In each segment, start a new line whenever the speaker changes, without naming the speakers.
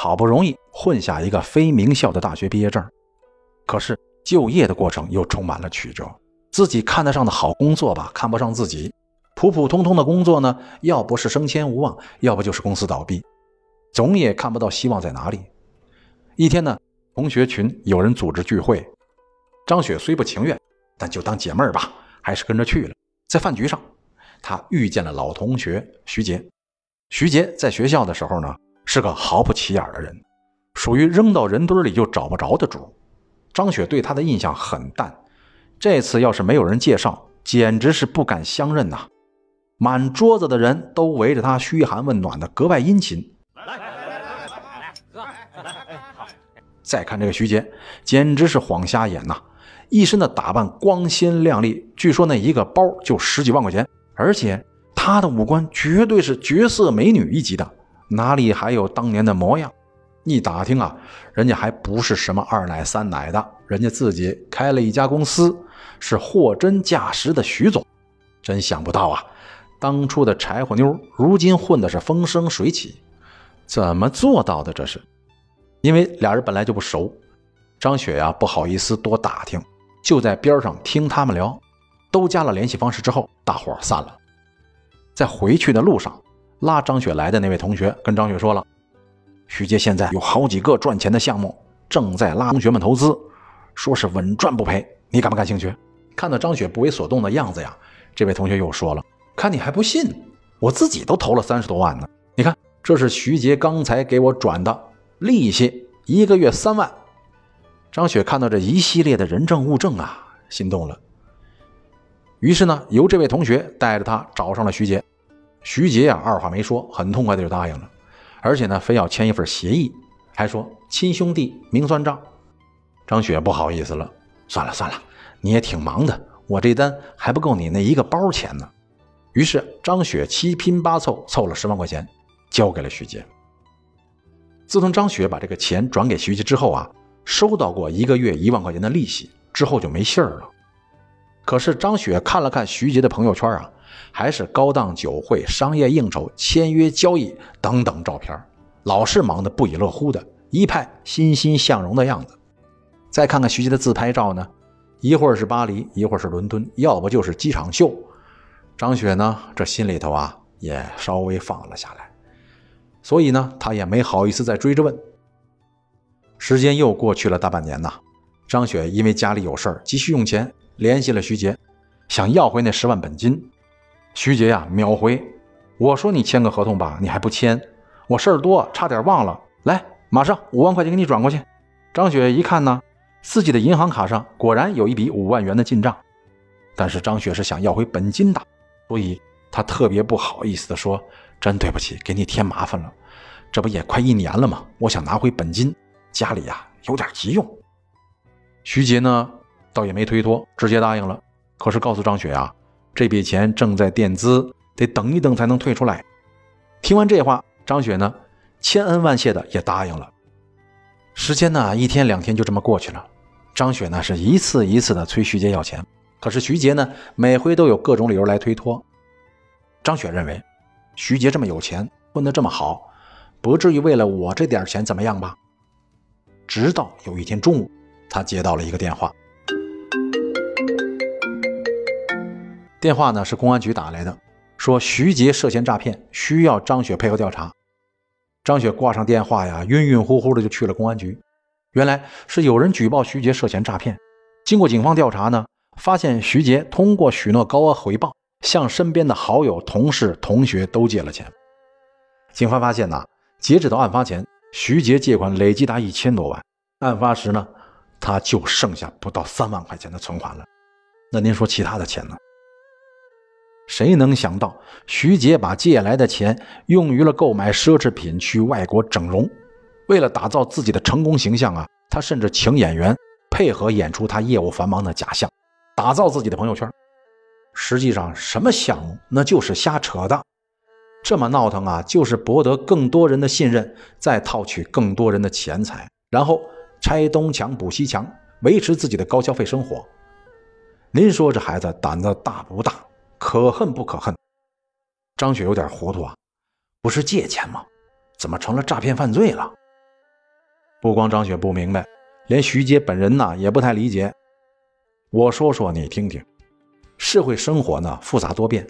好不容易混下一个非名校的大学毕业证，可是就业的过程又充满了曲折。自己看得上的好工作吧，看不上自己；普普通通的工作呢，要不是升迁无望，要不就是公司倒闭，总也看不到希望在哪里。一天呢，同学群有人组织聚会。张雪虽不情愿，但就当解闷儿吧，还是跟着去了。在饭局上，她遇见了老同学徐杰。徐杰在学校的时候呢，是个毫不起眼的人，属于扔到人堆里就找不着的主。张雪对他的印象很淡，这次要是没有人介绍，简直是不敢相认呐。满桌子的人都围着他嘘寒问暖的，格外殷勤。再看这个徐杰，简直是晃瞎眼呐！一身的打扮光鲜亮丽，据说那一个包就十几万块钱，而且他的五官绝对是绝色美女一级的，哪里还有当年的模样？一打听啊，人家还不是什么二奶三奶的，人家自己开了一家公司，是货真价实的徐总。真想不到啊，当初的柴火妞，如今混的是风生水起，怎么做到的？这是？因为俩人本来就不熟，张雪呀不好意思多打听，就在边上听他们聊。都加了联系方式之后，大伙散了。在回去的路上，拉张雪来的那位同学跟张雪说了：“徐杰现在有好几个赚钱的项目，正在拉同学们投资，说是稳赚不赔。你感不感兴趣？”看到张雪不为所动的样子呀，这位同学又说了：“看你还不信，我自己都投了三十多万呢。你看，这是徐杰刚才给我转的。”利息一个月三万，张雪看到这一系列的人证物证啊，心动了。于是呢，由这位同学带着他找上了徐杰。徐杰啊，二话没说，很痛快的就答应了，而且呢，非要签一份协议，还说亲兄弟明算账。张雪不好意思了，算了算了，你也挺忙的，我这单还不够你那一个包钱呢。于是张雪七拼八凑凑了十万块钱，交给了徐杰。自从张雪把这个钱转给徐杰之后啊，收到过一个月一万块钱的利息，之后就没信儿了。可是张雪看了看徐杰的朋友圈啊，还是高档酒会、商业应酬、签约交易等等照片，老是忙得不亦乐乎的，一派欣欣向荣的样子。再看看徐杰的自拍照呢，一会儿是巴黎，一会儿是伦敦，要不就是机场秀。张雪呢，这心里头啊也稍微放了下来。所以呢，他也没好意思再追着问。时间又过去了大半年呐，张雪因为家里有事儿，急需用钱，联系了徐杰，想要回那十万本金。徐杰呀，秒回：“我说你签个合同吧，你还不签，我事儿多，差点忘了。来，马上五万块钱给你转过去。”张雪一看呢，自己的银行卡上果然有一笔五万元的进账，但是张雪是想要回本金的，所以她特别不好意思的说。真对不起，给你添麻烦了。这不也快一年了吗？我想拿回本金，家里呀有点急用。徐杰呢，倒也没推脱，直接答应了。可是告诉张雪啊，这笔钱正在垫资，得等一等才能退出来。听完这话，张雪呢，千恩万谢的也答应了。时间呢，一天两天就这么过去了。张雪呢，是一次一次的催徐杰要钱，可是徐杰呢，每回都有各种理由来推脱。张雪认为。徐杰这么有钱，混得这么好，不至于为了我这点钱怎么样吧？直到有一天中午，他接到了一个电话。电话呢是公安局打来的，说徐杰涉嫌诈骗，需要张雪配合调查。张雪挂上电话呀，晕晕乎乎的就去了公安局。原来是有人举报徐杰涉嫌诈骗，经过警方调查呢，发现徐杰通过许诺高额回报。向身边的好友、同事、同学都借了钱。警方发现呐，截止到案发前，徐杰借款累计达一千多万。案发时呢，他就剩下不到三万块钱的存款了。那您说其他的钱呢？谁能想到徐杰把借来的钱用于了购买奢侈品，去外国整容？为了打造自己的成功形象啊，他甚至请演员配合演出他业务繁忙的假象，打造自己的朋友圈。实际上，什么项目那就是瞎扯的。这么闹腾啊，就是博得更多人的信任，再套取更多人的钱财，然后拆东墙补西墙，维持自己的高消费生活。您说这孩子胆子大不大？可恨不可恨？张雪有点糊涂啊，不是借钱吗？怎么成了诈骗犯罪了？不光张雪不明白，连徐杰本人呢也不太理解。我说说你听听，社会生活呢复杂多变。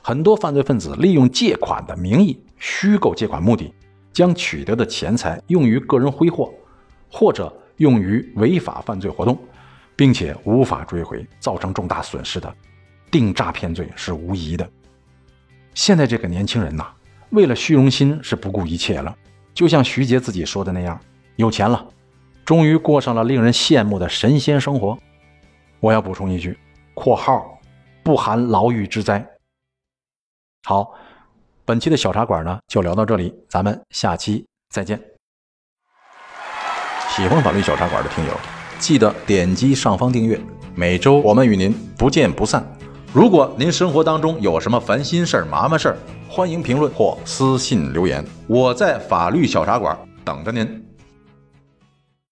很多犯罪分子利用借款的名义虚构借款目的，将取得的钱财用于个人挥霍，或者用于违法犯罪活动，并且无法追回，造成重大损失的，定诈骗罪是无疑的。现在这个年轻人呐，为了虚荣心是不顾一切了。就像徐杰自己说的那样，有钱了，终于过上了令人羡慕的神仙生活。我要补充一句（括号不含牢狱之灾）。好，本期的小茶馆呢就聊到这里，咱们下期再见。喜欢法律小茶馆的听友，记得点击上方订阅，每周我们与您不见不散。如果您生活当中有什么烦心事儿、麻烦事儿，欢迎评论或私信留言，我在法律小茶馆等着您。